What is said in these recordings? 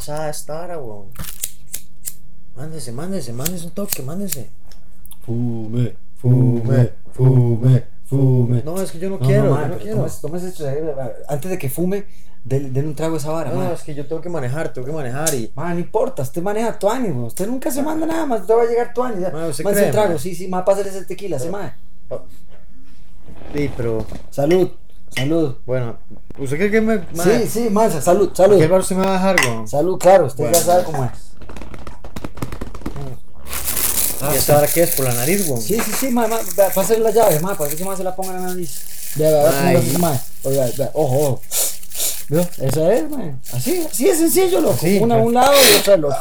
Pasada esta hora, weón? Mándese, mándese, mándese un toque, mándese. Fume, fume, fume, fume. No, es que yo no, quiero, no, yo madre, no quiero. tómese- tómese eh, Antes de que fume, denle un trago a esa vara, No, madre. es que yo tengo que manejar, tengo que manejar y... No importa, usted maneja tu ánimo. Usted nunca se manda nada más. Usted va a llegar tu ánimo. Ma, ¿usted Más cree, el trago, sí, sí, más pásale ese tequila, ese mae. Sí, pero... Salud, salud. Bueno, ¿usted cree que me... Sí, sí, más, salud, salud. ¿Qué bar usted me va a dejar, weón? Salud, claro, usted Bueno. ya sabe cómo es. ¿Y esta hora qué es? ¿Por la nariz, weón? Sí, sí, sí, mae, vea, pásale la llave, mae, para que mae se la ponga en la nariz. Vea, vea, vea mae. Oiga, vea, ojo, ojo. ¿Vio? Eso es, mae. Así, así es sencillo, loco. Sí, Una a pero- un lado y otra al otro.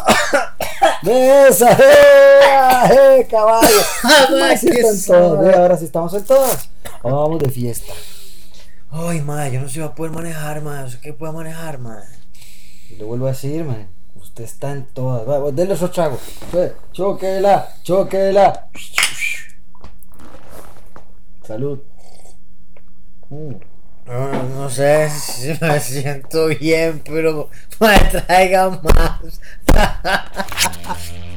Esa, eh, eh, caballo. Mae, sí qué están ve, ahora sí estamos en todas. Ahora vamos de fiesta. Ay, madre, yo no sé si va a poder manejar, madre. ¿Usted qué puede manejar, madre? Y le vuelvo a decir, mae. Usted está en todas. Va, denle otro trago. Ve, Chóquela, chóquela. Salud. Mm. No, no sé si me siento bien, pero me traiga más.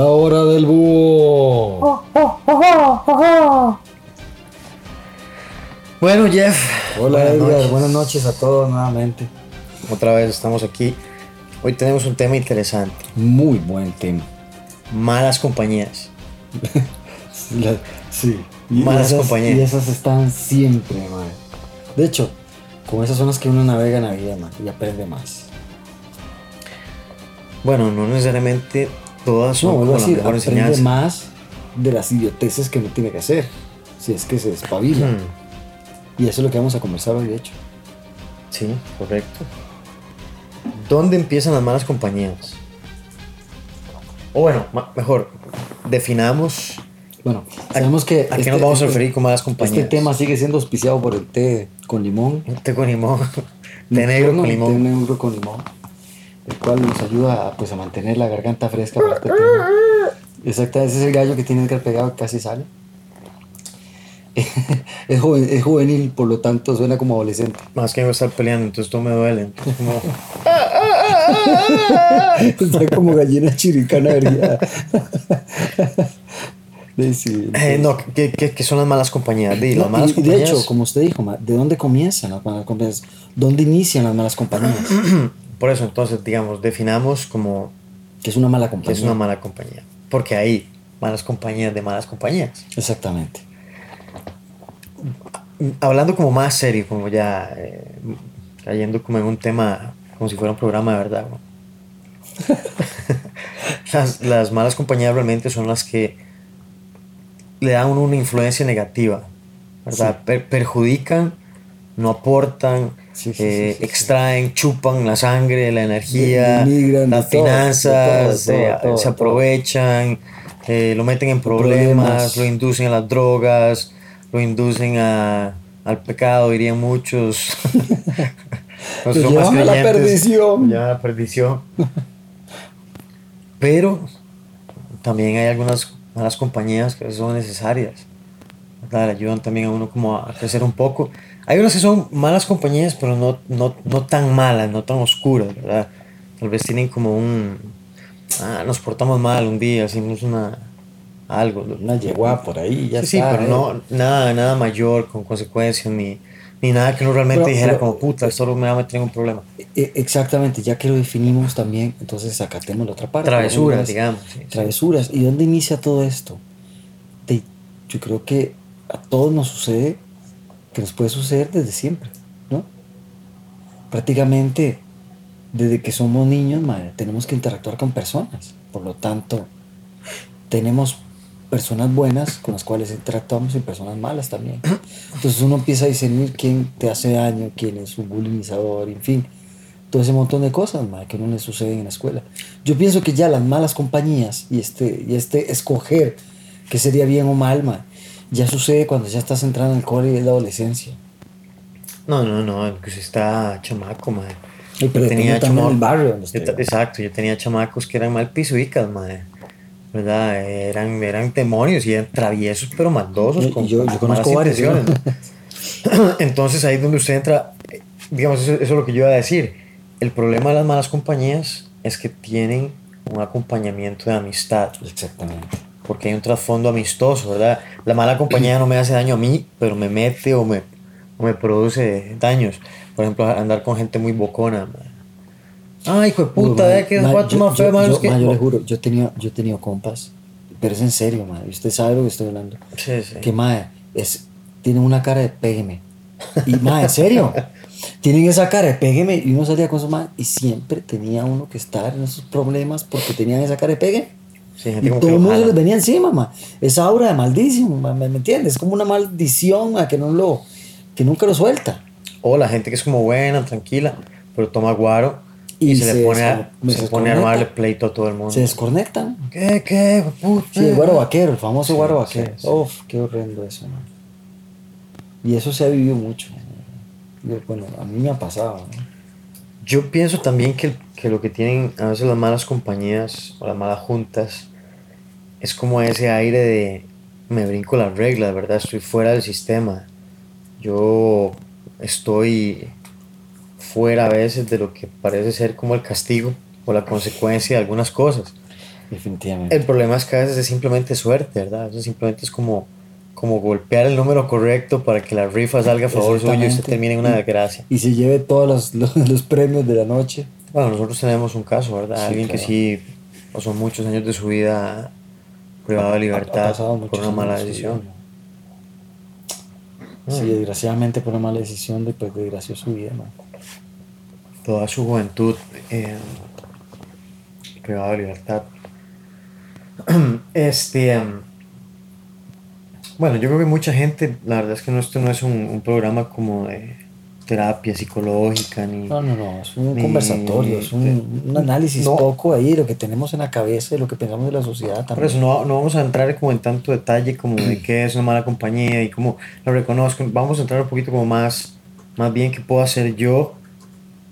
La hora del búho. Bueno, Jeff. Hola buenas Edgar, noches. buenas noches a todos nuevamente. Otra vez estamos aquí. Hoy tenemos un tema interesante. Muy buen tema. Malas compañías. La- sí. Malas esas, compañías. Y esas están siempre, madre. De hecho, con esas son las que uno navega en la vida, man, y aprende más. Bueno, no necesariamente todas son No, como la decir, mejor aprende enseñanza. más de las idioteces que uno tiene que hacer. Si es que se espabila. Hmm, Y eso es lo que vamos a conversar hoy, de hecho. Sí, correcto. ¿Dónde empiezan las malas compañías? O bueno, mejor, definamos Bueno, sabemos que. a qué este- nos vamos a este- referir con malas compañías. Este tema sigue siendo auspiciado por el té con limón. Té con limón. Té negro No, con el limón. Té negro con limón. El cual nos ayuda a, pues, a mantener la garganta fresca para este tema. Exacto, ese es el gallo que tiene Edgar pegado que casi sale. es, joven- es juvenil, por lo tanto suena como adolescente. Más que no estar peleando, entonces todo me duele. Entonces, como, Está como gallina chiricana. Sí, eh, no, ¿qué, qué, qué son las malas compañías? No, las malas y, y de compañías. hecho, como usted dijo, ¿de dónde comienzan las malas compañías? ¿Dónde inician las malas compañías? Por eso, entonces, digamos, definamos como que es una mala que compañía. es una mala compañía. Porque hay malas compañías de malas compañías. Exactamente. Hablando como más serio, como ya eh, cayendo como en un tema, como si fuera un programa de verdad. ¿no? las, las malas compañías realmente son las que le dan una influencia negativa, ¿verdad? Per- perjudican, no aportan, Sí, sí, eh, sí, extraen, chupan la sangre, la energía, denigran de las todo, finanzas, de todo, de eh, todo, se aprovechan, eh, lo meten en problemas, Problemas. lo inducen a las drogas, lo inducen a, al pecado, dirían muchos. Los llevan a la perdición. lo llevan a la perdición. Pero también hay algunas malas compañías que son necesarias. ¿verdad? Le ayudan también a uno como a crecer un poco. Hay unas que son malas compañías, pero no, no, no tan malas, no tan oscuras, ¿verdad? Tal vez tienen como un... Ah, nos portamos mal un día, hicimos una... algo. Una yegua por ahí, ya sí, sí, está. pero ¿eh? no, nada, nada mayor, con consecuencias, ni, ni nada que uno realmente Pero- dijera pero- como, puta, esto me va a meter en un problema. E- Exactamente, ya que lo definimos también, entonces acatemos la otra parte. Travesuras, digamos. sí, sí. Travesuras. ¿Y dónde inicia todo esto? De- yo creo que a todos nos sucede, que nos puede suceder desde siempre, ¿no? Prácticamente desde que somos niños, madre, tenemos que interactuar con personas. Por lo tanto, tenemos personas buenas con las cuales interactuamos y personas malas también. Entonces uno empieza a discernir quién te hace daño, quién es un bulinizador, en fin. Todo ese montón de cosas madre, que no le suceden en la escuela. Yo pienso que ya las malas compañías y este, y este escoger que sería bien o mal, madre, ya sucede cuando ya estás entrando en el cole y es la adolescencia. No, no, no, que si está chamaco, madre. Y pero también chamo- del barrio Exacto, yo tenía chamacos que eran mal pisuicas, madre. ¿Verdad? Eran, eran demonios y eran traviesos, pero maldosos. Yo- con, yo- con yo conozco varios. Entonces ahí es donde usted entra, eh, digamos, eso, eso es lo que yo iba a decir. El problema de las malas compañías es que tienen un acompañamiento de amistad, Exactamente. Porque hay un trasfondo amistoso, ¿verdad? La mala compañía no me hace daño a mí, pero me mete o me, o me produce daños. Por ejemplo, andar con gente muy bocona. Ay, hijo de puta, ve que cuatro más feo, yo- más que. yo le juro, yo he tenido, yo he tenido compas, pero es en serio, madre. Usted sabe lo que estoy hablando. Sí, sí. Que madre, es, tienen una cara de pégueme. Y madre, en serio. Tienen esa cara de pégueme y uno salía con su madre y siempre tenía uno que estar en esos problemas porque tenían esa cara de pégueme. Sí, Y todo el lo mundo se les venía encima, ma. Esa aura de maldición, ma, ¿me, entiendes? Es como una maldición a que no lo, que nunca lo suelta. O la gente que es como buena, tranquila, pero toma guaro y, Y se, se le pone a, se pone a armarle pleito a todo el mundo. Se desconectan. ¿Qué, qué, puta? Sí, el guaro vaquero, el famoso Sí, guaro vaquero. sí. Uf, qué horrendo eso, man. Y eso se ha vivido mucho. Yo, bueno, a mí me ha pasado. ¿no? Yo pienso también que, que lo que tienen a veces las malas compañías o las malas juntas es como ese aire de me brinco las reglas, ¿verdad? Estoy fuera del sistema. Yo estoy fuera a veces de lo que parece ser como el castigo o la consecuencia de algunas cosas. Definitivamente. El problema es que a veces es simplemente suerte, ¿verdad? Eso simplemente es como, como golpear el número correcto para que la rifa salga a favor suyo y usted termine en una desgracia. Y se lleve todos los, los, los premios de la noche. Bueno, nosotros tenemos un caso, ¿verdad? Sí, Alguien que claro. sí pasó muchos años de su vida privado de libertad por una mala sí. decisión. Sí, desgraciadamente por una mala decisión después desgració su vida. Toda su juventud eh, privado de libertad. Este. em, bueno, yo creo que mucha gente, la verdad es que no, esto no es un, un programa como de terapia psicológica ni. No, no, no, es un Ni- conversatorio, es un, un análisis No. poco ahí de lo que tenemos en la cabeza, de lo que pensamos de la sociedad Por también. eso no, no vamos a entrar como en tanto detalle como de qué es una mala compañía y cómo la reconozco. Vamos a entrar un poquito como más, más bien qué puedo hacer yo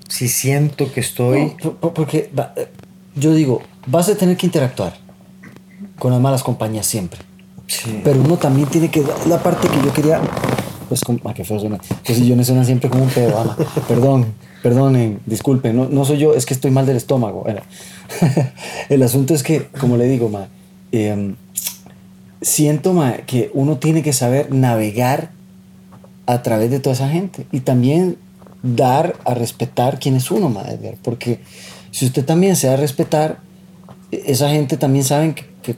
si siento que estoy... No, por- por- porque eh, yo digo, vas a tener que interactuar con las malas compañías siempre. Sí. Pero uno también tiene que. La parte que yo quería. Pues, como, ah, qué feo suena. Los sillones suenan siempre como un pedo. ah, Perdón, perdonen, disculpen. No, no soy yo, es que estoy mal del estómago. El asunto es que, como le digo, ma, em, siento ma, que uno tiene que saber navegar a través de toda esa gente y también dar a respetar quién es uno, ma, porque si usted también se da a respetar, e- esa gente también saben que, que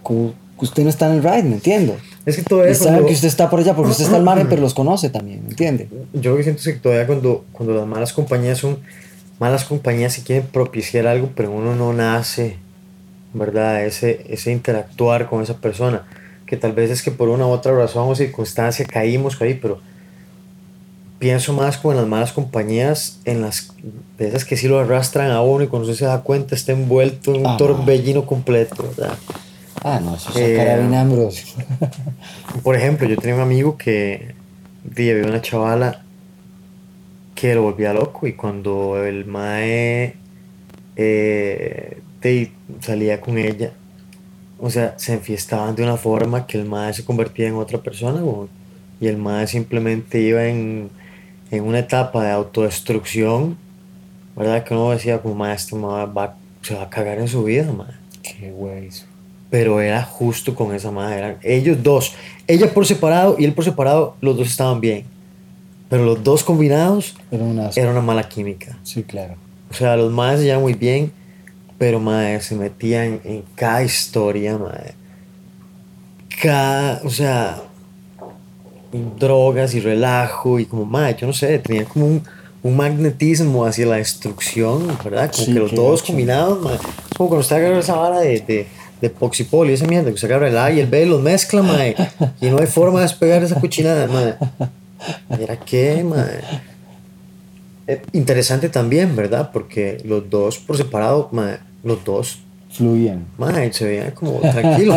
usted no está en el ride, ¿me entiende? Es que todavía saben cuando- que usted está por allá porque usted está al margen, pero los conoce también, ¿me entiende? Yo lo que siento es que todavía cuando, cuando las malas compañías son malas compañías y quieren propiciar algo, pero uno no nace, ¿verdad? Ese, ese interactuar con esa persona, que tal vez es que por una u otra razón o circunstancia caímos ahí, pero pienso más con las malas compañías, en las de esas que sí lo arrastran a uno y cuando usted se da cuenta está envuelto en un Ah, torbellino completo, ¿verdad? Ah, no, eso es Eh, Ambrosio. Por ejemplo, yo tenía un amigo que había una chavala que lo volvía loco y cuando el mae eh, di, salía con ella, o sea, se enfiestaban de una forma que el mae se convertía en otra persona y el mae simplemente iba en, en una etapa de autodestrucción, ¿verdad? Que uno decía como, mae, este mae va, se va a cagar en su vida, mae Qué güey. Pero era justo con esa madre. Eran ellos dos, ella por separado y él por separado, los dos estaban bien. Pero los dos combinados Era una... era una mala química. Sí, claro. O sea, los madres se llevaban muy bien, pero madre, se metían en cada historia, madre. Cada, o sea, drogas y relajo y como, madre, yo no sé, tenían como un, un magnetismo hacia la destrucción, ¿verdad? Como Sí, que los dos combinados, madre. Como cuando usted agarra esa vara de, de, de Poxipol y esa mierda, que usted agarra el A y el B y los mezcla, madre. Y no hay forma de despegar esa cochinada, madre. Mira qué, madre. Eh, interesante también, ¿verdad? Porque los dos por separado, madre, los dos, Fluían. madre, se veían como tranquilos.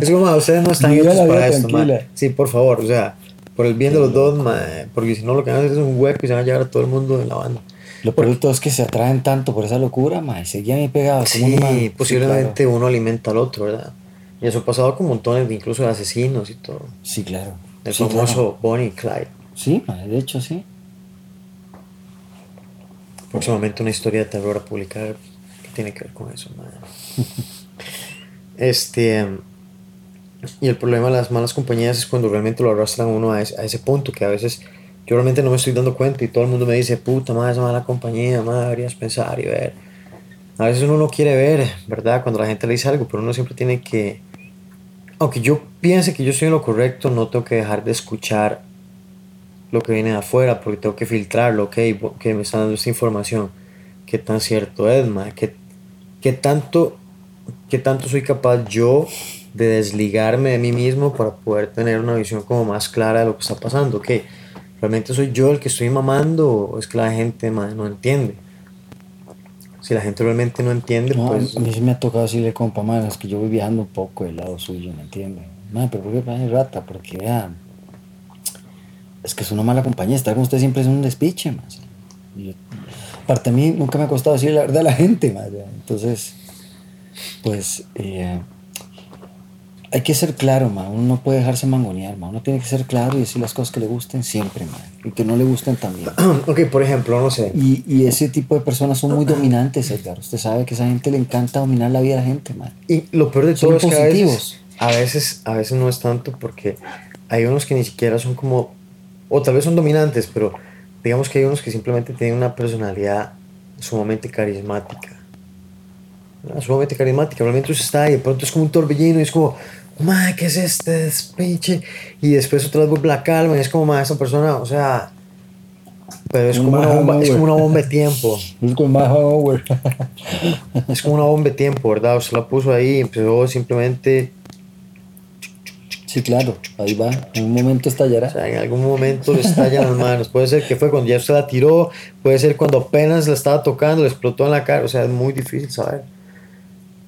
Es como, madre, ustedes no están hechos para esto, tranquila. madre. Sí, por favor, o sea, por el bien de los dos, madre, porque si no lo que van a hacer es un hueco y se van a llevar a todo el mundo en la banda. Lo todo es que se atraen tanto por esa locura, ma, y seguían ahí pegados. como un imán. Sí, posiblemente uno alimenta al otro, ¿verdad? Y eso ha pasado con montones de incluso de asesinos y todo. Sí, claro. El Sí, famoso claro. Bonnie y Clyde. Sí, ma, de hecho, sí. próximamente una historia de terror a publicar que tiene que ver con eso. madre. este y el problema de las malas compañías es cuando realmente lo arrastran uno a ese, a ese punto que a veces yo realmente no me estoy dando cuenta y todo el mundo me dice puta madre esa mala compañía madre deberías pensar y ver a veces uno no quiere ver verdad cuando la gente le dice algo pero uno siempre tiene que aunque yo piense que yo estoy en lo correcto no tengo que dejar de escuchar lo que viene de afuera porque tengo que filtrarlo, ok, que me están dando esta información, qué tan cierto es, ma? ¿Qué, qué tanto, qué tanto soy capaz yo de desligarme de mí mismo para poder tener una visión como más clara de lo que está pasando, ok, realmente soy yo el que estoy mamando o es que la gente ma, no entiende. Si la gente realmente no entiende, No, pues a mí sí me ha tocado decirle, compa, man, es que yo voy viajando un poco del lado suyo, ¿me entiende? Man, pero ¿por qué pasa rata? Porque vean, es que es una mala compañía, estar con usted siempre es un despiche, más. Yo- aparte a mí nunca me ha costado decir la verdad a la gente, más. Entonces, pues, eh, hay que ser claro, ma. Uno no puede dejarse mangonear, ma. Uno tiene que ser claro y decir las cosas que le gusten siempre, ma. Y que no le gusten también. ok, por ejemplo, no sé. Y, y ese tipo de personas son muy dominantes, Edgar. Usted sabe que a esa gente le encanta dominar la vida de la gente, ma. Y lo peor de Son todo es que a veces, a veces, a veces no es tanto porque hay unos que ni siquiera son como, o tal vez son dominantes, pero digamos que hay unos que simplemente tienen una personalidad sumamente carismática. ¿verdad? Sumamente carismática. Realmente usted está ahí, de pronto es como un torbellino y es como, ma, ¿qué es este despiche? Y después otra vez vuelve la calma y es como, ma, esta persona, o sea, pero es como, una bomba, es como una bomba de tiempo. Es como Howard. Es como una bomba de tiempo, ¿verdad? Usted la puso ahí y empezó simplemente Sí, claro, ahí va. En un momento O estallará. sea, en algún momento le estallan las manos. Puede ser que fue cuando ya usted la tiró, puede ser cuando apenas la estaba tocando, le explotó en la cara. O sea, es muy difícil saber.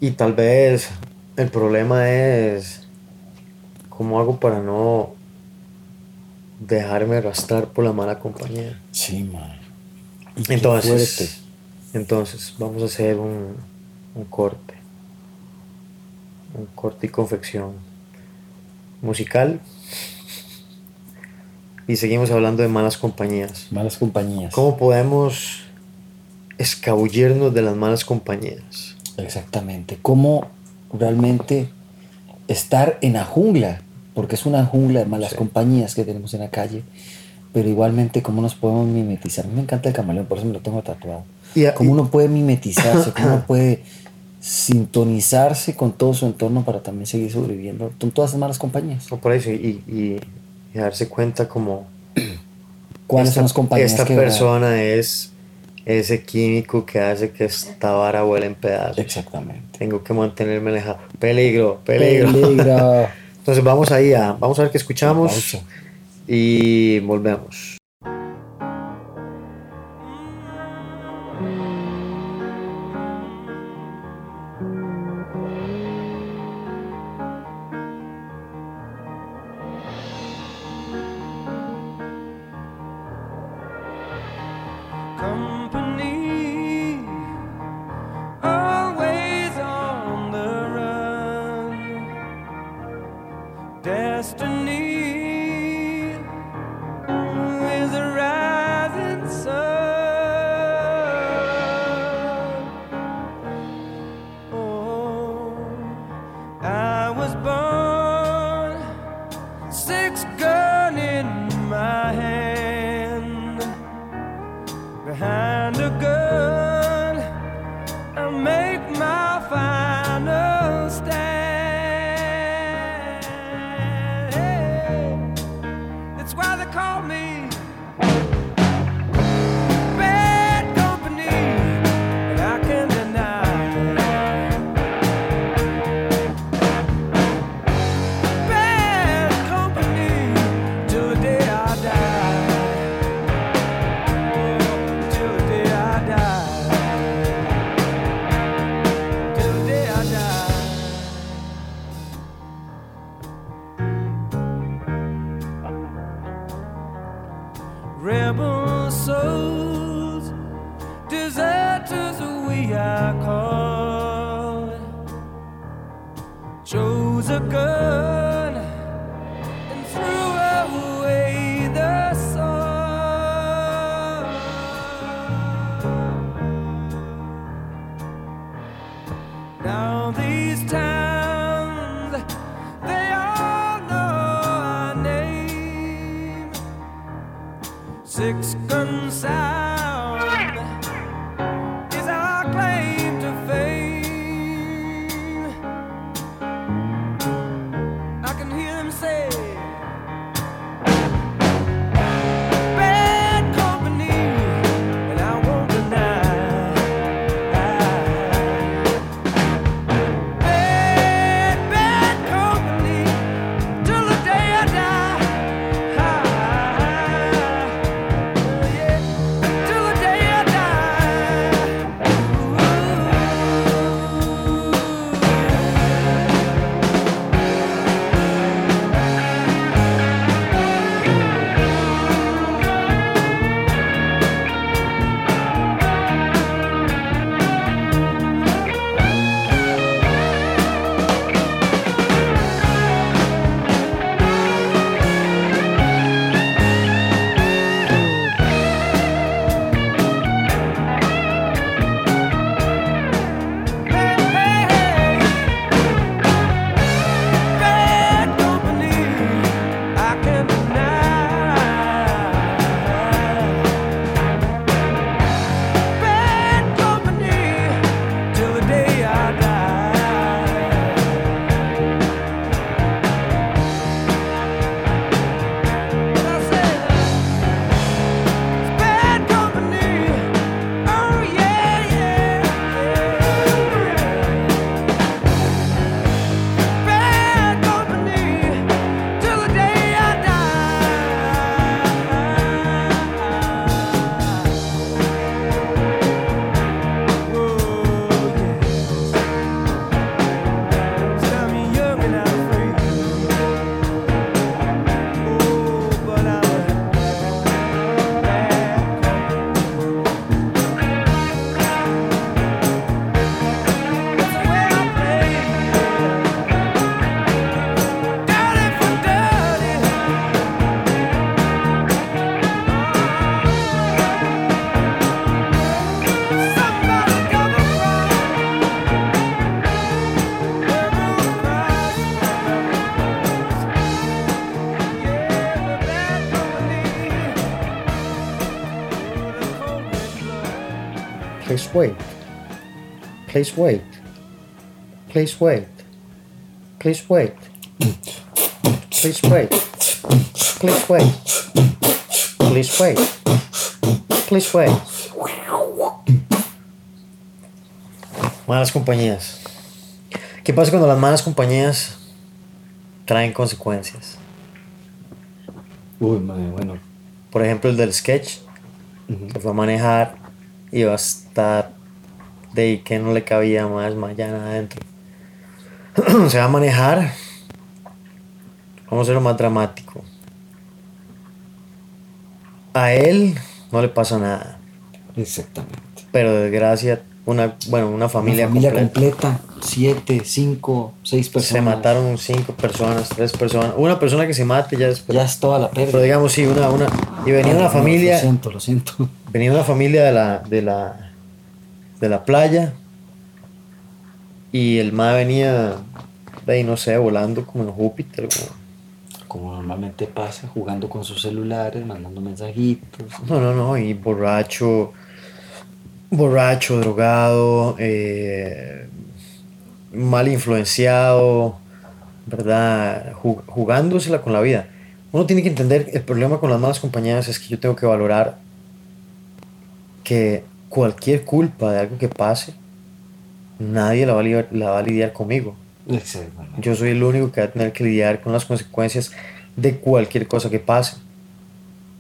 Y tal vez el problema es cómo hago para no dejarme arrastrar por la mala compañía. Sí, man. Entonces, entonces vamos a hacer un, un corte. Un corte y confección musical. Y seguimos hablando de malas compañías. Malas compañías. ¿Cómo podemos escabullirnos de las malas compañías? Exactamente. Cómo realmente estar en la jungla, porque es una jungla de malas Sí. compañías que tenemos en la calle, pero igualmente cómo nos podemos mimetizar. A mí me encanta el camaleón, por eso me lo tengo tatuado. Y, Cómo uno puede mimetizarse, cómo uno puede sintonizarse con todo su entorno para también seguir sobreviviendo con todas esas malas compañías. no, por eso, y, y- y darse cuenta como ¿Cuáles esta, son las compañías esta que persona es ese químico que hace que esta vara vuela en pedazos. Exactamente. Tengo que mantenerme alejado. Peligro, peligro. Peligro. Entonces vamos ahí a, vamos a ver qué escuchamos y volvemos. Wait. Please wait. Please wait. Please wait. Please wait. Please wait. Please wait. Please wait. Malas compañías. ¿Qué pasa cuando las malas compañías traen consecuencias? Uy, madre, bueno. Por ejemplo, el del sketch, que fue a manejar iba a estar de que no le cabía más mañana adentro. Se va a manejar. Vamos a ser lo más dramático. A él no le pasa nada. Exactamente. Pero de desgracia, una, bueno, una familia, Una familia completa. completa, siete, cinco, seis personas. Se mataron cinco personas, tres personas. Una persona que se mate ya después. Ya es toda la pérdida. Pero digamos, sí, una, una. Y venía una Lo familia. siento, lo siento. Venía una familia de la, de la, de la playa y el ma venía, de ahí, no sé, volando como en Júpiter. como- Como normalmente pasa, jugando con sus celulares, mandando mensajitos. No, no, no, y borracho, borracho, drogado, eh, mal influenciado, ¿verdad? Ju- jugándosela con la vida. Uno tiene que entender, el problema con las malas compañías es que yo tengo que valorar que cualquier culpa de algo que pase, nadie la va a lidiar, la va a lidiar conmigo. Yo soy el único que va a tener que lidiar con las consecuencias de cualquier cosa que pase.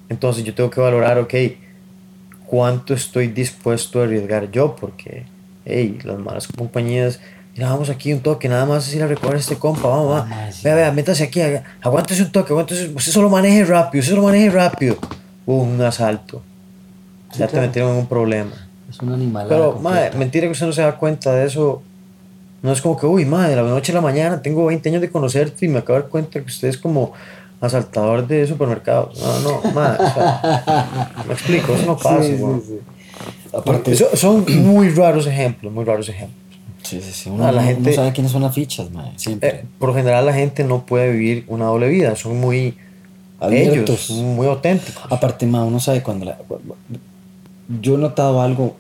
Entonces yo tengo que valorar, ok, cuánto estoy dispuesto a arriesgar yo, porque, hey, las malas compañías, mira, vamos aquí un toque, nada más es ir a recoger a este compa, vamos, va. Ah, sí. Vea, vea, métase aquí, aguántese un toque, aguántese, usted solo maneje rápido, usted solo maneje rápido. Hubo un asalto. Sí, ya te metieron en un problema. Es un animal. Pero, madre, mentira que usted no se da cuenta de eso. No es como que, uy, madre, de la noche a la mañana tengo 20 años de conocerte y me acabo de dar cuenta que usted es como asaltador de supermercados. No, no, madre. o sea, me explico, eso no pasa. Sí, sí. Aparte, Eso- son muy raros ejemplos, muy raros ejemplos. sí, sí, sí. Uno, la gente- no sabe quiénes son las fichas, madre. Siempre. Eh, por lo general la gente no puede vivir una doble vida, son muy Abiertos. ellos, muy auténticos. Aparte, ma, uno sabe cuando la- Yo he notado algo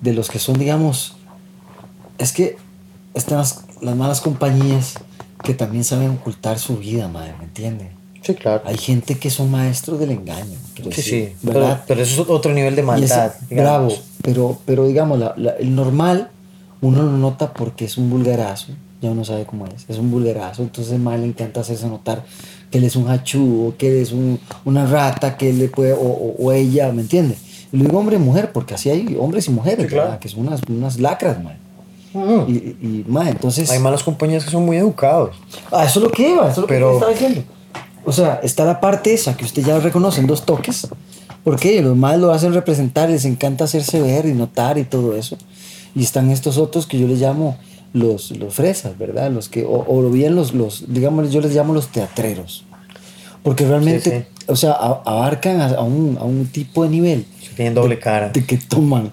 de los que son, digamos, es que están las, las malas compañías que también saben ocultar su vida, madre, ¿me entiende? Sí, claro. Hay gente que son maestros del engaño. Sí, decir, sí, pero, ¿verdad? pero eso es otro nivel de maldad. bravo, pero, pero digamos, la- la- el normal uno lo nota porque es un vulgarazo, ya uno sabe cómo es, es un vulgarazo, entonces mal le encanta hacerse notar que él es un hachudo, que él es un- una rata, que él le puede, o, o- o ella, ¿me entiende? Y lo digo hombre y mujer, porque así hay hombres y mujeres, Sí, claro. que son unas, unas lacras, man. Ujú. Y, y, ma, entonces... Hay malas compañías que son muy educados. Ah, eso es lo que iba, eso es lo Pero- que estaba diciendo. O sea, está la parte esa que usted ya reconoce en dos toques. Porque los más lo hacen representar, les encanta hacerse ver y notar y todo eso. Y están estos otros que yo les llamo los, los fresas, ¿verdad? Los que, o, o bien los, los, digamos, yo les llamo los teatreros. Porque realmente, Sí, o sea, a- abarcan a, a un, a un tipo de nivel Tienen doble cara. de que toman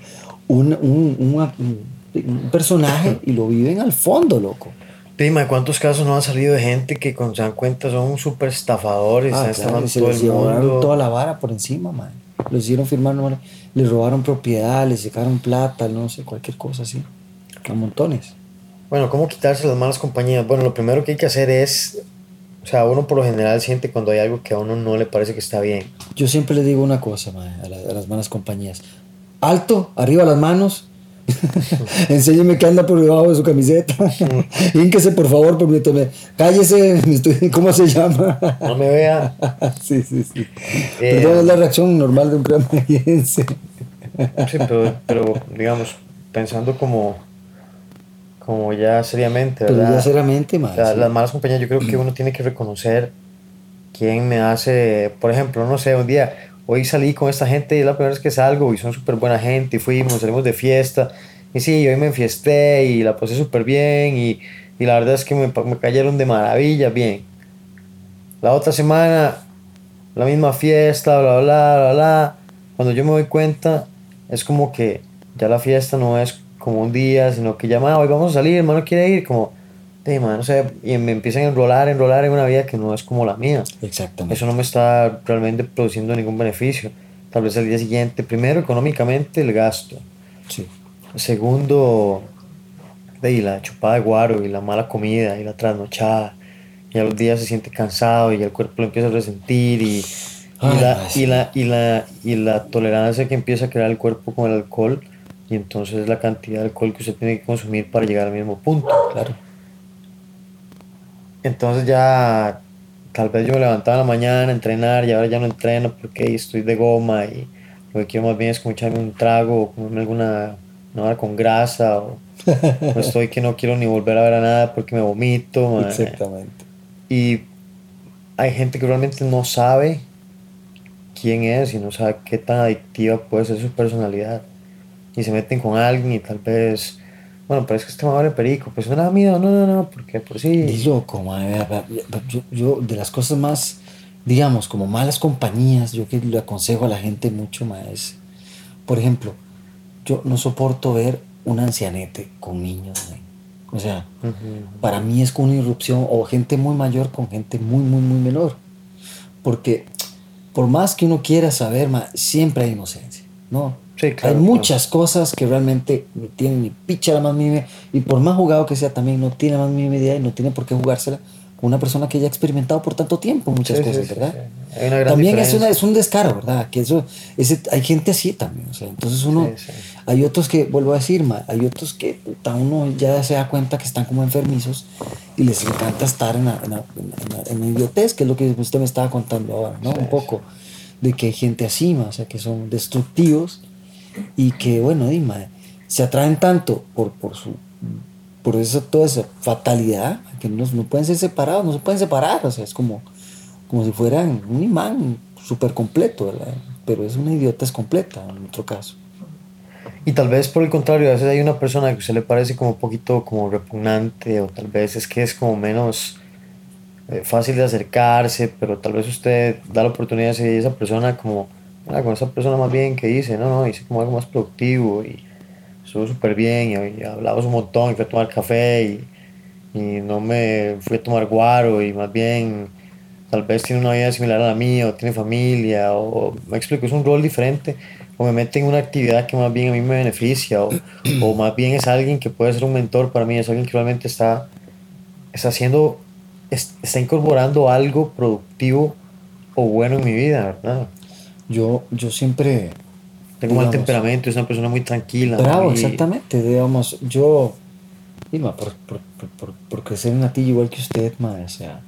un, un, un- un personaje y lo viven al fondo, loco. Dime, ¿cuántos casos no han salido de gente que cuando se dan cuenta son súper estafadores? Ah, claro, se todo les el mundo? toda la vara por encima, man. Lo hicieron firmar, no, les robaron propiedad, les sacaron plata, no sé, cualquier cosa así. A montones. Bueno, ¿cómo quitarse las malas compañías? Bueno, lo primero que hay que hacer es, o sea, uno por lo general siente cuando hay algo que a uno no le parece que está bien. Yo siempre le digo una cosa, man, a, la- a las malas compañías. Alto, arriba las manos. Enséñeme qué anda por debajo de su camiseta. Ínquese, por favor, permíteme. Cállese, estoy- ¿cómo se llama? No me vea. sí, sí, sí. Eh, es la reacción normal de un canadiense. Sí, pero, pero digamos, pensando como, como ya seriamente, Pero ¿verdad? ya seriamente. O sea, sí. Las malas compañías, yo creo que uno tiene que reconocer quién me hace, por ejemplo, no sé, un día, hoy salí con esta gente y es la primera vez que salgo y son súper buena gente y fuimos, salimos de fiesta y sí, hoy me enfiesté y la pasé súper bien y, y la verdad es que me, me cayeron de maravilla, bien. La otra semana, la misma fiesta, bla, bla, bla, bla. Cuando yo me doy cuenta, es como que ya la fiesta no es como un día, sino que ya, "Ma, hoy vamos a salir, hermano quiere ir, como, de no sé, y me empiezan a enrolar, enrolar en una vida que no es como la mía. Exactamente. Eso no me está realmente produciendo ningún beneficio. Tal vez al día siguiente, primero económicamente el gasto. Sí. Segundo, de ahí, la chupada de guaro y la mala comida y la trasnochada. Y a los días se siente cansado y el cuerpo lo empieza a resentir y, y Ay, la, y, la, y, la, y la tolerancia que empieza a crear el cuerpo con el alcohol y entonces la cantidad de alcohol que usted tiene que consumir para llegar al mismo punto. Claro. Entonces ya tal vez yo me levantaba en la mañana a entrenar y ahora ya no entreno porque estoy de goma y lo que quiero más bien es como echarme un trago o comerme alguna una hora con grasa o, estoy que no quiero ni volver a ver a nada porque me vomito. Exactamente. Y hay gente que realmente no sabe quién es y no sabe qué tan adictiva puede ser su personalidad. Y se meten con alguien y tal vez, bueno, pero es que este me vale perico, pues no le da miedo, no, no, no, porque por sí. Y loco, vea, yo, yo de las cosas más, digamos, como malas compañías, yo que le aconsejo a la gente mucho más es, por ejemplo, yo no soporto ver un ancianete con niños. O sea, para mí es como una irrupción o gente muy mayor con gente muy, muy, muy menor. Porque por más que uno quiera saber, ma, siempre hay inocencia, ¿no? Sí, claro, hay muchas cosas que realmente no tienen ni picha la más mínima y por más jugado que sea también no tiene la más mínima idea y no tiene por qué jugársela con una persona que ya ha experimentado por tanto tiempo muchas Sí, cosas, sí, ¿verdad? sí. Hay una gran también es, una, es un descaro, ¿verdad? Que eso, ese, hay gente así también, o sea, entonces uno, hay otros que, vuelvo a decir, ma, hay otros que puta, uno ya se da cuenta que están como enfermizos y les encanta estar en la, en la, en la- en la idiotez, que es lo que usted me estaba contando ahora, ¿no? Un poco de que hay gente así, ma, o sea, que son destructivos y que, bueno, di, ma, se atraen tanto por, por su por eso toda esa fatalidad que no, no pueden ser separados, no se pueden separar, o sea, es como, como si fueran un imán súper completo, ¿verdad? Pero es una idiota es completa en otro caso. Y tal vez por el contrario, a veces hay una persona que usted le parece como un poquito como repugnante o tal vez es que es como menos eh, fácil de acercarse, pero tal vez usted da la oportunidad de seguir a esa persona como, con esa persona más bien que hice, no, no, hice como algo más productivo y estuvo súper bien y, y hablamos un montón y fui a tomar café y, y no me fui a tomar guaro y más bien tal vez tiene una vida similar a la mía o tiene familia o me explico, es un rol diferente o me mete en una actividad que más bien a mí me beneficia o, o más bien es alguien que puede ser un mentor para mí, es alguien que realmente está, está haciendo, es- está incorporando algo productivo o bueno en mi vida, ¿verdad? Yo, yo siempre... Tengo mal digamos, temperamento, es una persona muy tranquila. Bravo, muy- exactamente, digamos, yo, y, ma, por, por, por, por- crecer en Natillo igual que usted, ma, o sea,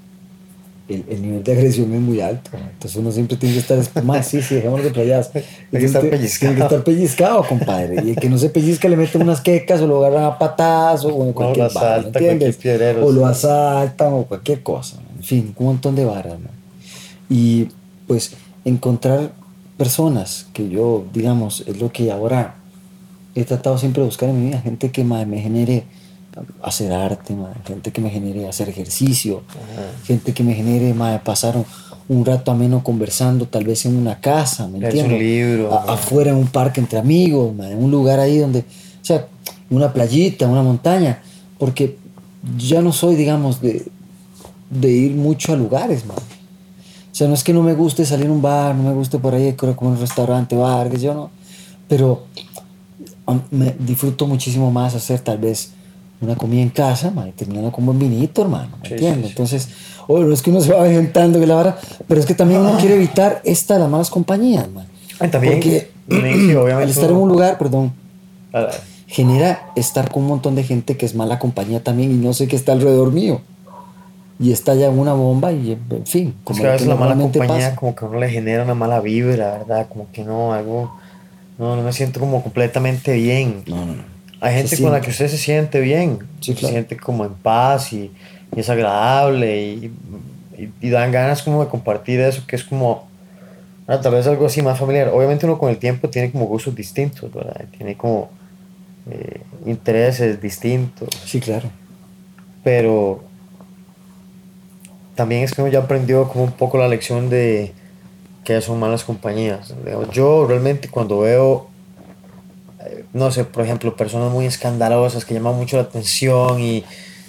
el, el nivel de agresión es muy alto, entonces uno siempre tiene que estar, más sí, sí, dejémonos de playadas. Hay que estar Tiene pellizcado. Tiene que estar pellizcado, compadre, y el que no se pellizca le meten unas quecas o lo agarran a patadas o bueno, cualquier lo vara, asalta, ¿entiendes? cualquier piedrero, O lo asaltan o cualquier cosa, en fin, un montón de varas. Y pues encontrar personas que yo, digamos, es lo que ahora he tratado siempre de buscar en mi vida, gente que me genere hacer arte, gente que me genere hacer ejercicio, gente que me genere ma, pasar un, un rato ameno conversando, tal vez en una casa, ¿me entiendes? un libro, A- ma. afuera en un parque entre amigos, en un lugar ahí donde, o sea, una playita, una montaña, porque ya no soy, digamos, de, de ir mucho a lugares, man. O sea, no es que no me guste salir a un bar, no me guste por ahí como un restaurante, bar, que yo no. Pero um, me disfruto muchísimo más hacer tal vez una comida en casa, man, y terminando con buen vinito, hermano. ¿Me Sí, entiendes? sí, sí. Entonces, oye, no es que uno se va aventando que la vara, pero es que también uno quiere evitar esta de las malas compañías, man. Ay, también, Porque obviamente al estar en un lugar, perdón, Ah, genera estar con un montón de gente que es mala compañía también y no sé qué está alrededor mío. Y está ya en una bomba y en fin. Es lo que a veces la mala compañía pasa. como que a uno le genera una mala vibra, ¿verdad? Como que no, algo... No, no me siento como completamente bien. No, no, no. Hay gente Se con la que usted se siente bien, Sí, se claro. siente como en paz y, y es agradable y, y- y dan ganas como de compartir eso, que es como, ah, tal vez algo así más familiar. Obviamente uno con el tiempo tiene como gustos distintos, ¿verdad? Tiene como eh, intereses distintos, Sí, claro. pero también es que uno ya aprendió como un poco la lección de que son malas compañías. Yo realmente cuando veo, eh, no sé, por ejemplo, personas muy escandalosas que llaman mucho la atención y,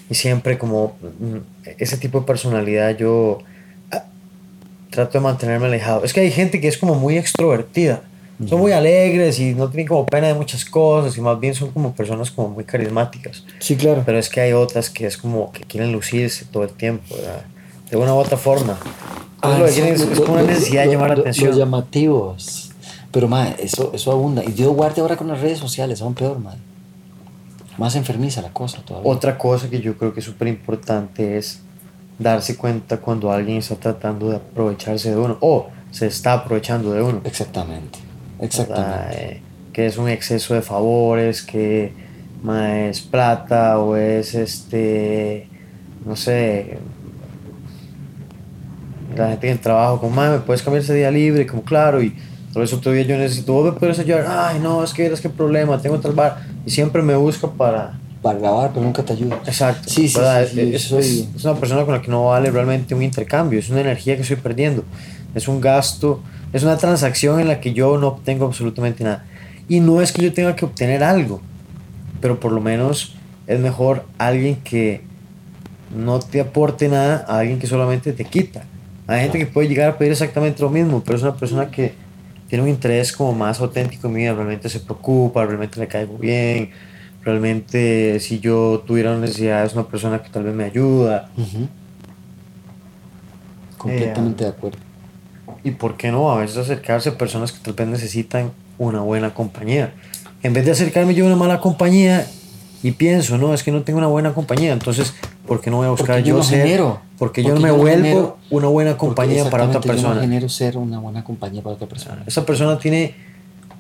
y siempre como mm, ese tipo de personalidad, yo ah, trato de mantenerme alejado. Es que hay gente que es como muy extrovertida, Son muy alegres y no tienen como pena de muchas cosas y más bien son como personas como muy carismáticas. Sí, claro. Pero es que hay otras que es como que quieren lucirse todo el tiempo, ¿verdad? De una u otra forma. Entonces, lo que quieren es, Ah, es como una necesidad de llamar la atención. Los llamativos. Pero, madre, eso, eso abunda. Y Dios guarde ahora con las redes sociales, aún peor, madre. Más enfermiza la cosa todavía. Otra cosa que yo creo que es súper importante es darse cuenta cuando alguien está tratando de aprovecharse de uno o se está aprovechando de uno. Exactamente. Exactamente. Eh, que es un exceso de favores, que ma, es plata o es este, no sé, la gente en el trabajo, como, "Ma, me puedes cambiar ese día libre, como claro, y tal vez otro día yo necesito, vos me puedes ayudar, ay no, es que es que problema, tengo tal bar, y siempre me busca para, Para grabar, pero nunca te ayuda. Exacto. Sí, sí, es- es una persona con la que no vale realmente un intercambio, es una energía que estoy perdiendo, es un gasto, es una transacción en la que yo no obtengo absolutamente nada. Y no es que yo tenga que obtener algo, pero por lo menos es mejor alguien que no te aporte nada a alguien que solamente te quita. Hay gente que puede llegar a pedir exactamente lo mismo, pero es una persona que tiene un interés como más auténtico en mí, realmente se preocupa, realmente le caigo bien, realmente si yo tuviera una necesidad es una persona que tal vez me ayuda. Ujú. Completamente de acuerdo. Y por qué no, a veces acercarse a personas que tal vez necesitan una buena compañía. En vez de acercarme yo a una mala compañía y pienso, no, es que no tengo una buena compañía, entonces, ¿por qué no voy a buscar Porque yo yo no ser? genero. Porque yo Porque no me yo vuelvo genero- una buena Porque compañía para otra exactamente, Yo persona. no genero ser una buena compañía para otra persona. Esa persona tiene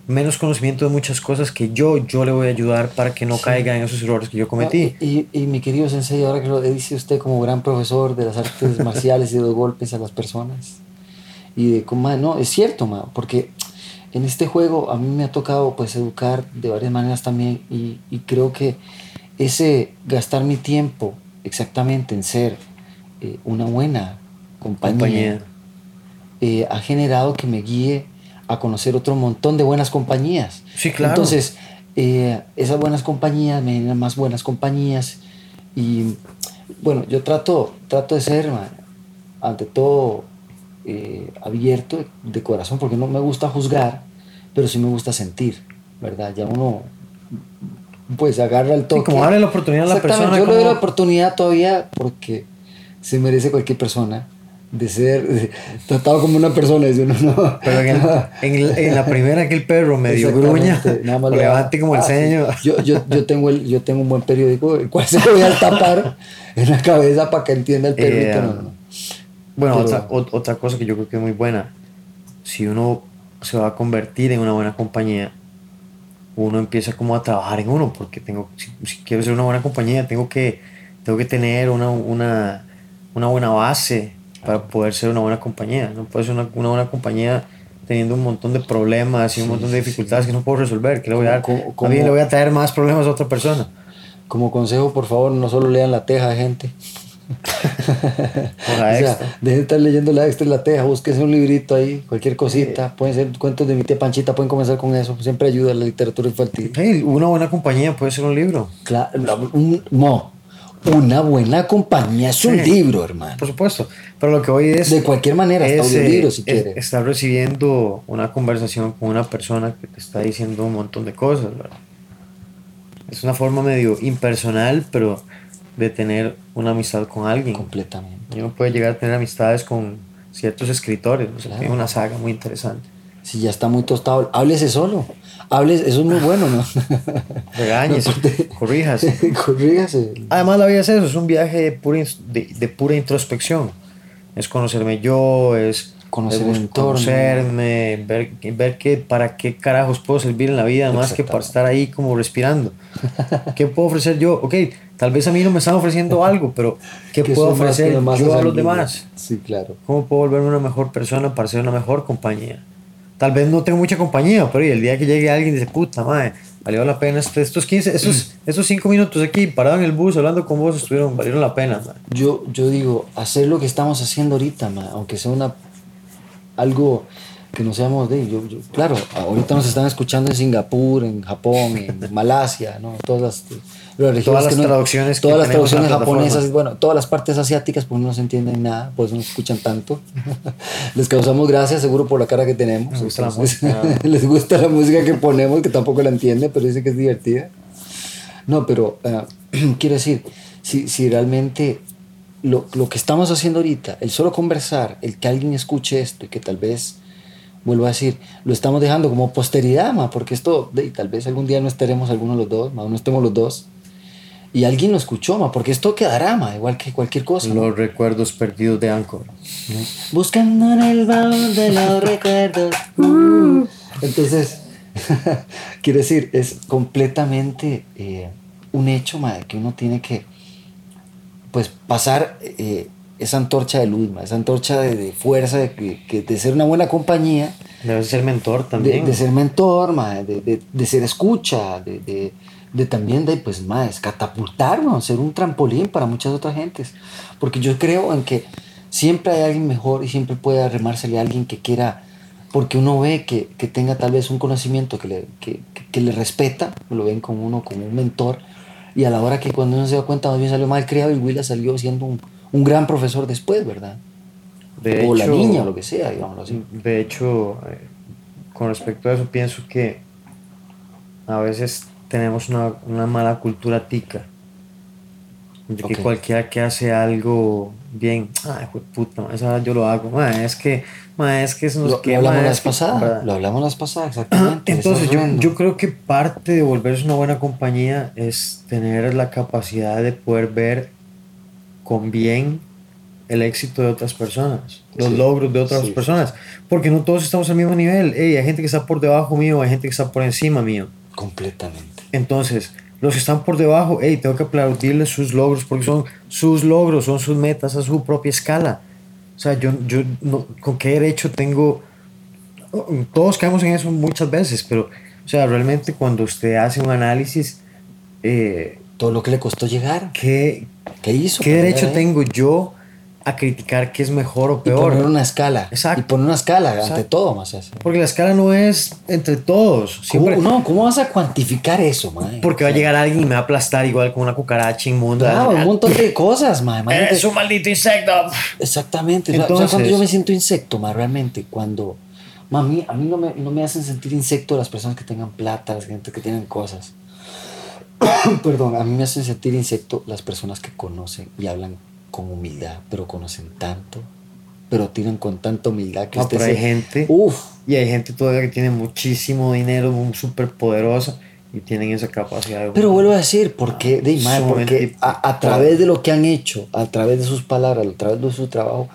menos conocimiento de muchas cosas que yo, yo le voy a ayudar para que no caiga en esos errores que yo cometí. Ah, Y, y mi querido Sensei, ahora que lo dice usted como gran profesor de las artes marciales y de los golpes a las personas, y de cómo, no, es cierto, ma, porque en este juego a mí me ha tocado pues educar de varias maneras también, y, y creo que ese gastar mi tiempo exactamente en ser eh, una buena compañía, Compañía. eh, ha generado que me guíe a conocer otro montón de buenas compañías. Sí, claro. Entonces, eh, esas buenas compañías me generan más buenas compañías y bueno, yo trato, trato de ser, ante todo, abierto de corazón, porque no me gusta juzgar, pero sí me gusta sentir, ¿verdad? Ya uno pues agarra el toque. como darle la oportunidad a la Exactamente, persona, Yo le doy como- la oportunidad todavía porque se merece cualquier persona de ser de- tratado como una persona. Dice uno, no. Pero en, el- en el- en la primera que el perro medio gruña, nada más le levante como el Ah, sí. ceño. Yo, yo, yo, tengo el, yo tengo un buen periódico, el cual se lo voy a tapar en la cabeza para que entienda el perrito. Eh, no, no, no. Bueno, Pero- otra, ot- otra cosa que yo creo que es muy buena, si uno se va a convertir en una buena compañía, uno empieza como a trabajar en uno, porque tengo, si, si quiero ser una buena compañía, tengo que, tengo que tener una, una, una buena base para poder ser una buena compañía. No puedo ser una, una buena compañía teniendo un montón de problemas y un montón de dificultades que no puedo resolver. ¿Qué le voy a dar? ¿Cómo- bien le voy a traer más problemas a otra persona. Como consejo, por favor, no solo lean la teja, gente. La O sea, extra. dejen de estar leyendo la extra y la teja, búsquense un librito ahí, cualquier cosita. Pueden ser cuentos de mi tía Panchita, pueden comenzar con eso. Siempre ayuda la literatura infantil. Hey, una buena compañía puede ser un libro. Claro, un- no, una buena compañía es un Sí. libro, hermano. Por supuesto. Pero lo que hoy es. De cualquier manera, hasta es, eh, si es- quiere. estar recibiendo una conversación con una persona que te está diciendo un montón de cosas, ¿verdad? Es una forma medio impersonal, pero de tener una amistad con alguien. Completamente. Y uno puede llegar a tener amistades con ciertos escritores, o sea, Claro. tiene una saga muy interesante. Si ya está muy tostado, háblese solo. Háblese, eso es muy bueno, ¿no? Aparte- corríjase. Corríjase. Además, la vida es eso, es un viaje de pura, de, de pura introspección. Es conocerme yo, es Conocer el entorno. conocerme, ver, ver que, para qué carajos puedo servir en la vida, más que para estar ahí como respirando. ¿Qué puedo ofrecer yo? Ok, tal vez a mí no me están ofreciendo algo, pero ¿qué puedo ofrecer yo a los demás? Sí, claro. ¿Cómo puedo volverme una mejor persona para ser una mejor compañía? Tal vez no tengo mucha compañía, pero el día que llegue alguien dice, puta madre, valió la pena este- estos 15, estos, estos 5 minutos aquí parado en el bus hablando con vos, estuvieron, valieron la pena, madre. Yo, yo digo, hacer lo que estamos haciendo ahorita, ma, aunque sea una algo que no seamos de yo, yo- claro, ahorita nos están escuchando en Singapur, en Japón, en Malasia, ¿no? Todas las, las Todas las no- traducciones todas las la traducciones japonesas, bueno, todas las partes asiáticas, pues no se entienden nada, pues no escuchan tanto. Les causamos gracias, seguro por la cara que tenemos. Les gusta la música. les gusta la música que ponemos, que tampoco la entienden, pero dice que es divertida. No, pero ah, quiero decir, si, si realmente lo, lo que estamos haciendo ahorita, el solo conversar, el que alguien escuche esto y que tal vez, vuelvo a decir, lo estamos dejando como posteridad, ma, porque esto, de, tal vez algún día no estaremos algunos de los dos, ma, no estemos los dos, y alguien lo escuchó, ma, porque esto quedará, ma, igual que cualquier cosa. ¿no? Los recuerdos perdidos de Anchor. Buscando en el baúl de los recuerdos. Uh. Entonces, quiero decir, es completamente eh, un hecho, madre, que uno tiene que, pues, pasar eh, esa antorcha de luz, ma, esa antorcha de, de fuerza, de, que- de ser una buena compañía, Debes ser mentor de, también. de ser mentor, ma, de, de- de ser escucha, de, de- de también de, pues, más catapultar, ma, ser un trampolín para muchas otras gentes. Porque yo creo en que siempre hay alguien mejor y siempre puede arremársele a alguien que quiera, porque uno ve que, que tenga tal vez un conocimiento que le, que- que le respeta, lo ven como uno, como un mentor, y a la hora que cuando uno se da cuenta, más bien salió mal criado y Willa salió siendo un, un gran profesor después, ¿verdad? De o la niña, o lo que sea, digámoslo así. De hecho, eh, con respecto a eso, pienso que a veces tenemos una, una mala cultura tica. De que Ok. cualquiera que hace algo bien, ay, hijo de puta, esa yo lo hago. ma, es que, ma, es que eso no Lo, qué, lo hablamos ma, la es vez que- pasada, ¿verdad? lo hablamos la vez pasada, exactamente. Entonces, eso es yo, yo creo que parte de volverse una buena compañía es tener la capacidad de poder ver con bien el éxito de otras personas, los Sí, logros de otras sí, personas, porque no todos estamos al mismo nivel. Ey, hay gente que está por debajo mío, hay gente que está por encima mío. Completamente. Entonces, los que están por debajo, hey, tengo que aplaudirles sus logros porque son sus logros, son sus metas a su propia escala. O sea, yo, yo no, ¿con qué derecho tengo? Todos caemos en eso muchas veces, pero, o sea, realmente cuando usted hace un análisis, eh, Todo lo que le costó llegar. ¿qué, ¿Qué hizo? qué derecho llegar tengo yo a criticar qué es mejor o Y peor? poner una escala. Exacto. Y poner una escala ante todo, más. Porque la escala no es entre todos. ¿Cómo, Siempre, no, ¿cómo vas a cuantificar eso, man? porque va a llegar alguien y me va a aplastar igual con una cucaracha inmunda. Claro, un montón de cosas, man. Imagínate- Es un maldito insecto. Exactamente. O sea, Entonces- cuando yo me siento insecto, más realmente, cuando... ma, a mí, a mí no, me, no me hacen sentir insecto las personas que tengan plata, las gente que tienen cosas. Perdón, a mí me hacen sentir insecto las personas que conocen y hablan con humildad, pero conocen tanto, pero tienen con tanta humildad que No, usted pero hay se- gente- Uf, Y hay gente todavía que tiene muchísimo dinero, súper poderosa y tienen esa capacidad de... Pero vuelvo a decir, porque, de, mae, Sumamente porque a, a través de lo que han hecho, a través de sus palabras, a través de su trabajo,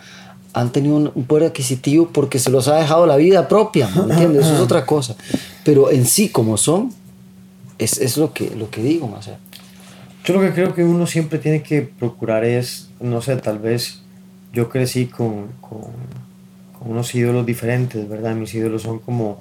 han tenido un, un poder adquisitivo porque se los ha dejado la vida propia, ¿me entiendes? Eso es otra cosa. Pero en sí, como son, es, es lo, que, lo que digo, o sea, Yo lo que creo que uno siempre tiene que procurar es, no sé, tal vez yo crecí con, con, con unos ídolos diferentes, ¿verdad? Mis ídolos son como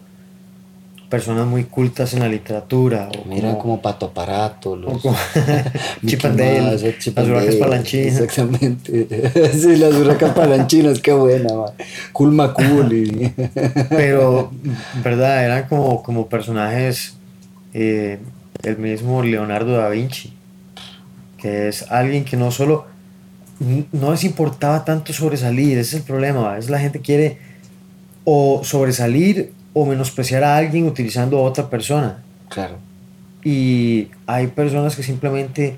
personas muy cultas en la literatura. O Mira como Pato Aparato, los... o como Mickey Chip and Dale, Mouse, Chip las Dale, palanchinas. Exactamente. sí, las urracas palanchinas, qué buena, man. Cool. Pero, ¿verdad? Eran como, como personajes, eh, el mismo Leonardo da Vinci, que es alguien que no solo, no les importaba tanto sobresalir, ese es el problema, es la gente quiere o sobresalir o menospreciar a alguien utilizando a otra persona. Claro. Y hay personas que simplemente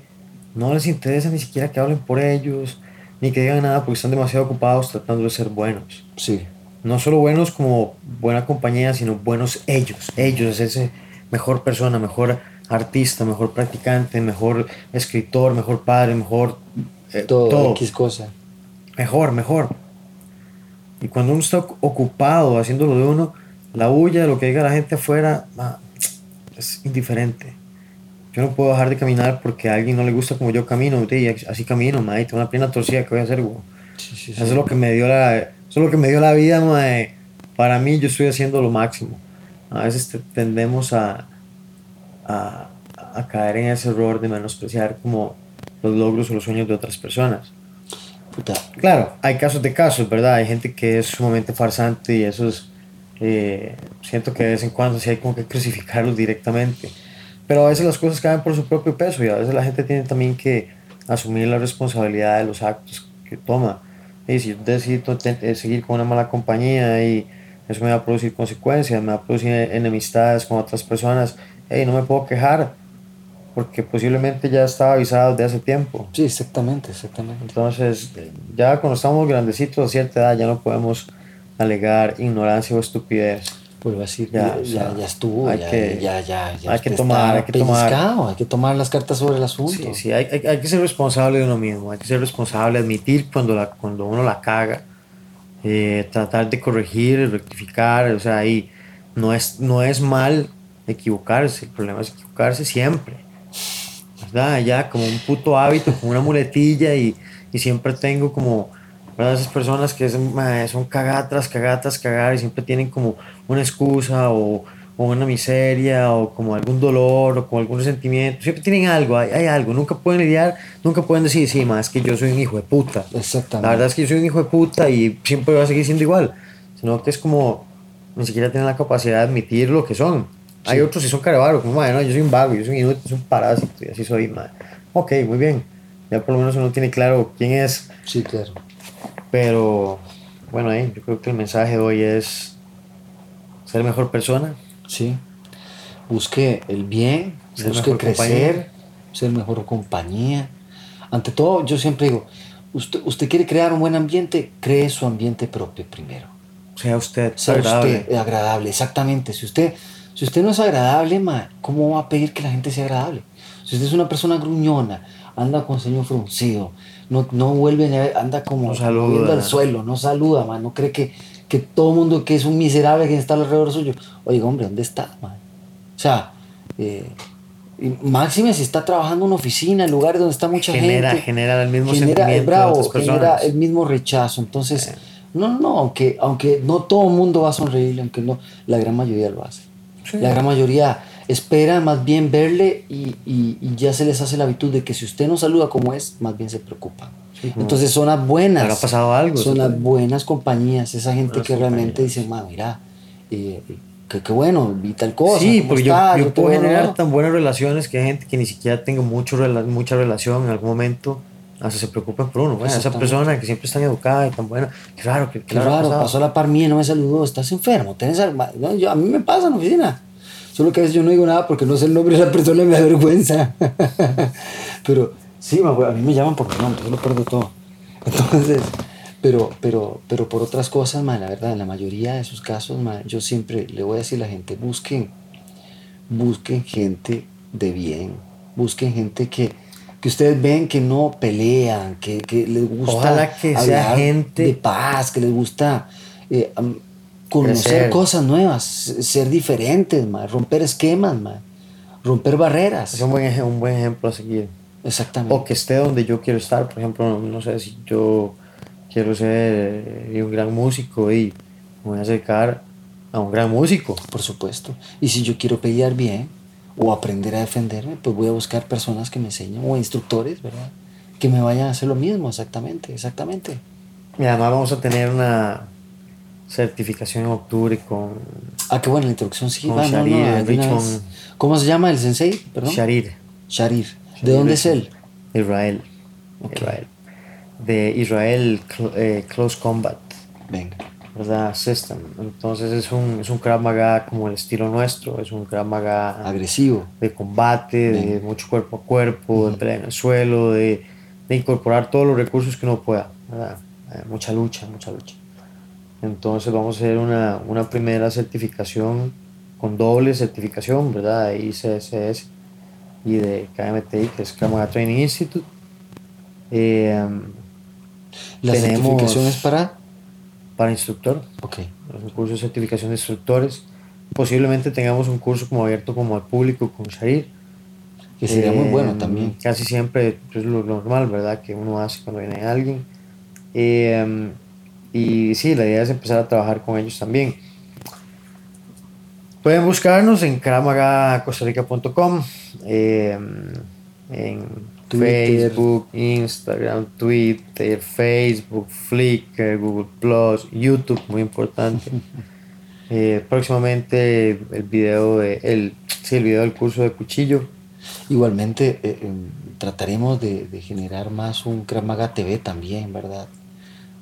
no les interesa ni siquiera que hablen por ellos, ni que digan nada porque están demasiado ocupados tratando de ser buenos Sí. no solo buenos como buena compañía, sino buenos ellos. Ellos, hacerse mejor persona, mejor artista, mejor practicante, mejor escritor, mejor padre, mejor eh, Todo, todo. X cosa. Mejor, mejor. Y cuando uno está ocupado haciéndolo de uno, la bulla, lo que diga la gente afuera, ah, es indiferente. Yo no puedo dejar de caminar porque a alguien no le gusta como yo camino, y así camino, madre, tengo una pierna torcida, ¿qué voy a hacer, güey? Sí, sí, sí. Eso es lo que me dio la, eso es lo que me dio la vida, mae. Para mí, yo estoy haciendo lo máximo. A veces te- tendemos a, a, a caer en ese error de menospreciar como los logros o los sueños de otras personas. Puta. Claro, hay casos de casos, ¿verdad? Hay gente que es sumamente farsante y esos Eh, siento que de vez en cuando sí hay como que crucificarlos directamente. Pero a veces las cosas caen por su propio peso y a veces la gente tiene también que asumir la responsabilidad de los actos que toma. Y si yo decido eh, seguir con una mala compañía y eso me va a producir consecuencias, me va a producir enemistades con otras personas, hey, no me puedo quejar porque posiblemente ya estaba avisado desde hace tiempo. Sí, exactamente, exactamente. Entonces, ya cuando estamos grandecitos a cierta edad, ya no podemos alegar ignorancia o estupidez. Vuelvo a decir, Ya, ya, o sea, ya estuvo, hay ya, que- ya, ya, ya hay que tomar, hay que tomar. hay que tomar las cartas sobre el asunto. Sí, sí, hay, hay, hay que ser responsable de uno mismo, hay que ser responsable, admitir cuando, la, cuando uno la caga, eh, tratar de corregir, rectificar, o sea, ahí no es, no es mal equivocarse, el problema es equivocarse siempre, ¿verdad? Ya como un puto hábito, como una muletilla y, y siempre tengo como, ¿verdad? Esas personas que es, son cagadas tras cagadas tras cagar y siempre tienen como una excusa o, o una miseria o como algún dolor o como algún resentimiento. Siempre tienen algo, hay, hay algo. Nunca pueden lidiar, nunca pueden decir, sí, más que yo soy un hijo de puta. Exactamente. La verdad es que yo soy un hijo de puta y siempre va a seguir siendo igual. Sino que es como, ni siquiera tienen la capacidad de admitir lo que son. Hay otros que son carevaros, como, "Mae, no, yo soy un vago, yo soy un inútil, soy un parásito y así soy, madre. Ok, muy bien. Ya por lo menos uno tiene claro quién es. Sí, claro. Pero, bueno, ahí yo creo que el mensaje de hoy es ser mejor persona. Sí. Busque el bien, Ser busque crecer, compañía. ser mejor compañía. Ante todo, yo siempre digo, usted, usted quiere crear un buen ambiente, cree su ambiente propio primero. Sea usted Sea agradable. usted agradable, exactamente. Si usted, si usted no es agradable, ma, ¿cómo va a pedir que la gente sea agradable? Si usted es una persona gruñona, anda con ceño fruncido, no, no vuelve, anda como No saluda. viendo al suelo, no saluda, ma, no cree que, que todo el mundo que es un miserable que está alrededor suyo. Oiga, hombre, ¿dónde está, ma? O sea, eh, máxime si está trabajando en una oficina, en lugares donde está mucha Genera- gente. genera el mismo genera, sentimiento de bravo, genera el mismo rechazo. Entonces, no, no, no, aunque, aunque no todo el mundo va a sonreírle, aunque no, la gran mayoría lo hace. La gran mayoría espera más bien verle y, y- y ya se les hace la habitude de que si usted no saluda como es, más bien se. Sí, como- Entonces son las buenas. ¿Habrá pasado algo? Son las buenas compañías, esa gente que realmente compañías. dice, mira, eh, que qué bueno, vi tal cosa. Sí, ¿cómo porque yo, está? yo te puedo generar ¿no?". tan buenas relaciones que hay gente que ni siquiera tenga mucho, mucha relación en algún momento, hasta se preocupan por uno. Bueno, esa Exactamente. persona que siempre es tan educada y tan buena, qué raro, que Qué raro, pasó a la par mía no me saludó, estás enfermo, tenés? No, yo, a mí me pasa en la oficina. Solo que a veces yo no digo nada porque no sé el nombre de la persona y me da vergüenza. pero sí, a mí me llaman por mi nombre, yo lo pierdo todo. Entonces, pero, pero, pero por otras cosas, ma, la verdad, en la mayoría de esos casos, ma, yo siempre le voy a decir a la gente, busquen, busquen gente de bien, busquen gente que, que ustedes ven que no pelean, que, que les gusta Ojalá que sea gente- de paz, que les gusta eh, conocer Crecer. cosas nuevas, ser diferentes, ma, romper esquemas, ma, romper barreras. Es un buen, un buen ejemplo a seguir. Exactamente. O que esté donde yo quiero estar. Por ejemplo, no, no sé si yo quiero ser eh, un gran músico y me voy a acercar a un gran músico. Por supuesto. Y si yo quiero pelear bien o aprender a defenderme, pues voy a buscar personas que me enseñen o instructores, ¿verdad? Que me vayan a hacer lo mismo, exactamente, exactamente. Y además vamos a tener una certificación en octubre con Ah, qué buena la introducción, sí. Con va, no, no, Sharir, de una Richmond. ¿Cómo se llama el sensei? Perdón. Sharir. Sharir. ¿De dónde es él? Israel. Ok. Israel. De Israel Cl- eh, Close Combat. Venga. ¿Verdad? System. Entonces es un, es un Krav Maga como el estilo nuestro, es un Krav Maga Agresivo. de combate, de Bien. mucho cuerpo a cuerpo, de pelea en el suelo, de, de incorporar todos los recursos que uno pueda, ¿verdad? Eh, mucha lucha, mucha lucha. Entonces vamos a hacer una, una primera certificación con doble certificación, ¿verdad? De ICSS y de KMTI, que es Krav Maga Training Institute. Eh, La Tenemos- certificación es para. Para instructor, Ok. es un curso de certificación de instructores. Posiblemente tengamos un curso como abierto como al público con Sharir. Que sería muy Eh, bueno también. Casi siempre es lo normal, ¿verdad? Que uno hace cuando viene alguien. Eh, y sí, la idea es empezar a trabajar con ellos también. Pueden buscarnos en cramagacostarica.com, eh, en Twitter. Facebook, Instagram, Twitter, Facebook, Flickr, Google Plus, YouTube, muy importante. Eh, próximamente el video, de, el, sí, el video del curso de cuchillo. Igualmente eh, eh, trataremos de, de generar más un Kramaga TV también, ¿verdad?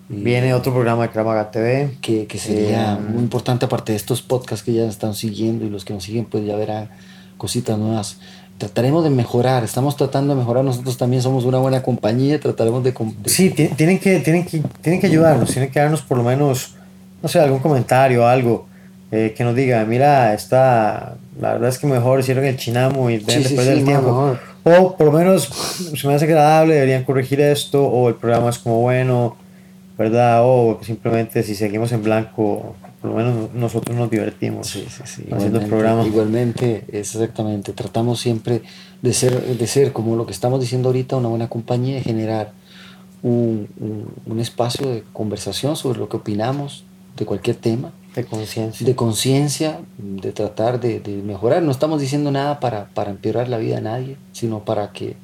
Viene otro programa de Kramaga TV. que, que sería Eh, muy importante aparte de estos podcasts que ya están siguiendo y los que nos siguen pues ya verán cositas nuevas. Trataremos de mejorar, estamos tratando de mejorar, nosotros también somos una buena compañía, trataremos de... Sí, ti- tienen que, tienen, que, tienen que ayudarnos, tienen que darnos por lo menos, no sé, algún comentario, algo eh, que nos diga, mira, está, la verdad es que mejor hicieron el chinamo y Sí, de sí, perder sí, el no, tiempo. mejor. O por lo menos se me hace agradable, deberían corregir esto, o el programa es como bueno, ¿verdad? O simplemente si seguimos en blanco, por lo menos nosotros nos divertimos Sí, sí, sí. haciendo el programa. igualmente, exactamente. Tratamos siempre de ser, de ser, como lo que estamos diciendo ahorita, una buena compañía, de generar un, un- un espacio de conversación sobre lo que opinamos de cualquier tema, De conciencia. de conciencia, de tratar de, de mejorar. No estamos diciendo nada para, para empeorar la vida a nadie, sino para que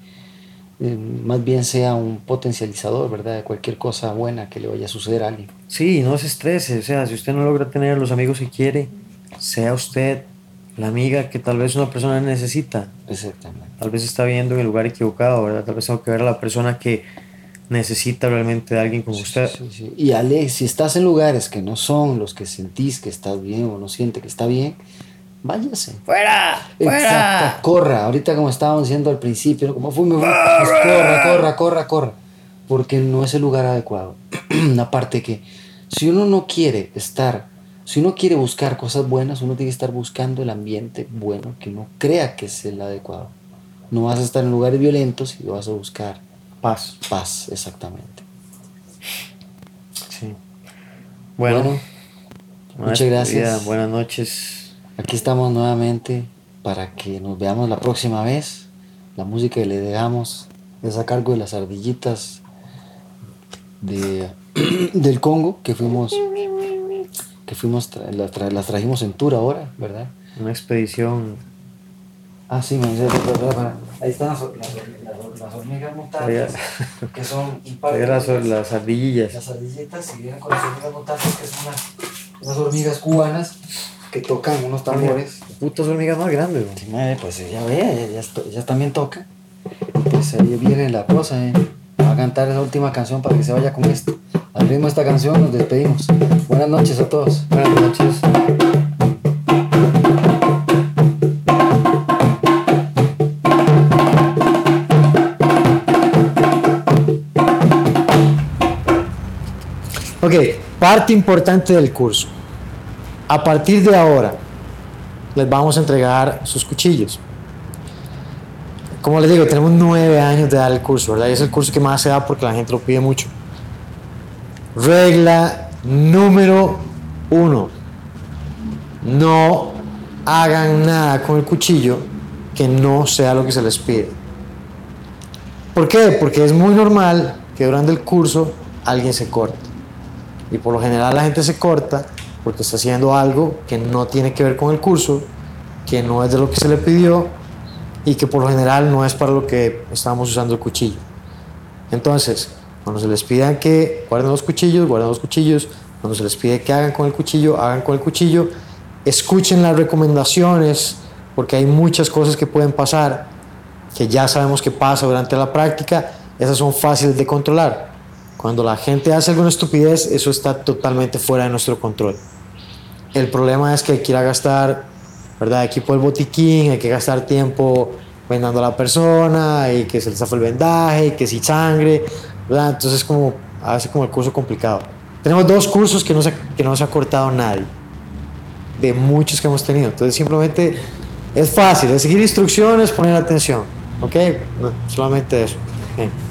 más bien sea un potencializador, ¿verdad? De cualquier cosa buena que le vaya a suceder a alguien. Sí, no se estrese, o sea, si usted no logra tener los amigos que quiere, sea usted la amiga que tal vez una persona necesita. Exactamente. Tal vez está viendo en el lugar equivocado, ¿verdad? Tal vez tengo que ver a la persona que necesita realmente de alguien como usted. Sí, sí. Y Ale, si estás en lugares que no son los que sentís que estás bien o no siente que está bien, váyase. ¡Fuera! Exacto, corra. Ahorita como estábamos diciendo al principio, como fui, me fui, pues corra, corra, corra, corra. Porque no es el lugar adecuado. Aparte que si uno no quiere estar, si uno quiere buscar cosas buenas, uno tiene que estar buscando el ambiente bueno que uno crea que es el adecuado. No vas a estar en lugares violentos y vas a buscar Paz. paz, exactamente. Sí. Bueno, muchas gracias. Buenas noches. Aquí estamos nuevamente para que nos veamos la próxima vez. La música que le dejamos es a cargo de las ardillitas de, del Congo que fuimos que fuimos tra- las, tra- las trajimos en tour ahora, ¿verdad? Una expedición. Ah, sí, me dice, ahí están las, las, hor- las hor- las hormigas mutantes, que son un par de Las, las ardillillas. Las ardillitas, si vienen con las hormigas mutantes, que son unas, unas hormigas cubanas que tocan unos tambores. Putas hormigas más grandes. Sí, madre, pues ya ve, ya, ya, esto- ya también toca. Pues ahí viene la cosa, eh. Va a cantar esa última canción para que se vaya con esto. Al ritmo de esta canción nos despedimos. Buenas noches a todos. Buenas noches. Ok, parte importante del curso. A partir de ahora, les vamos a entregar sus cuchillos. Como les digo, tenemos nueve años de dar el curso, ¿verdad? Y es el curso que más se da porque la gente lo pide mucho. Regla número uno. No hagan nada con el cuchillo que no sea lo que se les pide. ¿Por qué? Porque es muy normal que durante el curso alguien se corte. Y por lo general la gente se corta porque está haciendo algo que no tiene que ver con el curso, que no es de lo que se le pidió y que por lo general no es para lo que estamos usando el cuchillo. Entonces, cuando se les pidan que guarden los cuchillos, guarden los cuchillos. Cuando se les pide que hagan con el cuchillo, hagan con el cuchillo. Escuchen las recomendaciones, porque hay muchas cosas que pueden pasar, que ya sabemos que pasa durante la práctica. Esas son fáciles de controlar. Cuando la gente hace alguna estupidez, eso está totalmente fuera de nuestro control. El problema es que hay que ir a gastar, ¿verdad? Equipo del botiquín, hay que gastar tiempo vendando a la persona y que se le zafa el vendaje y que si sangre, ¿verdad? Entonces como hace como el curso complicado. Tenemos dos cursos que no se, que no se ha cortado nadie, de muchos que hemos tenido. Entonces simplemente es fácil, es seguir instrucciones, poner atención, ¿ok? No, solamente eso. Ok.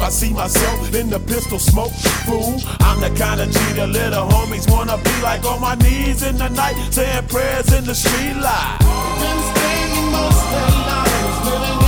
I see myself in the pistol smoke. Fool, I'm the kind of G the little homies wanna be like on my knees in the night, saying prayers in the street light. Been spending most lives living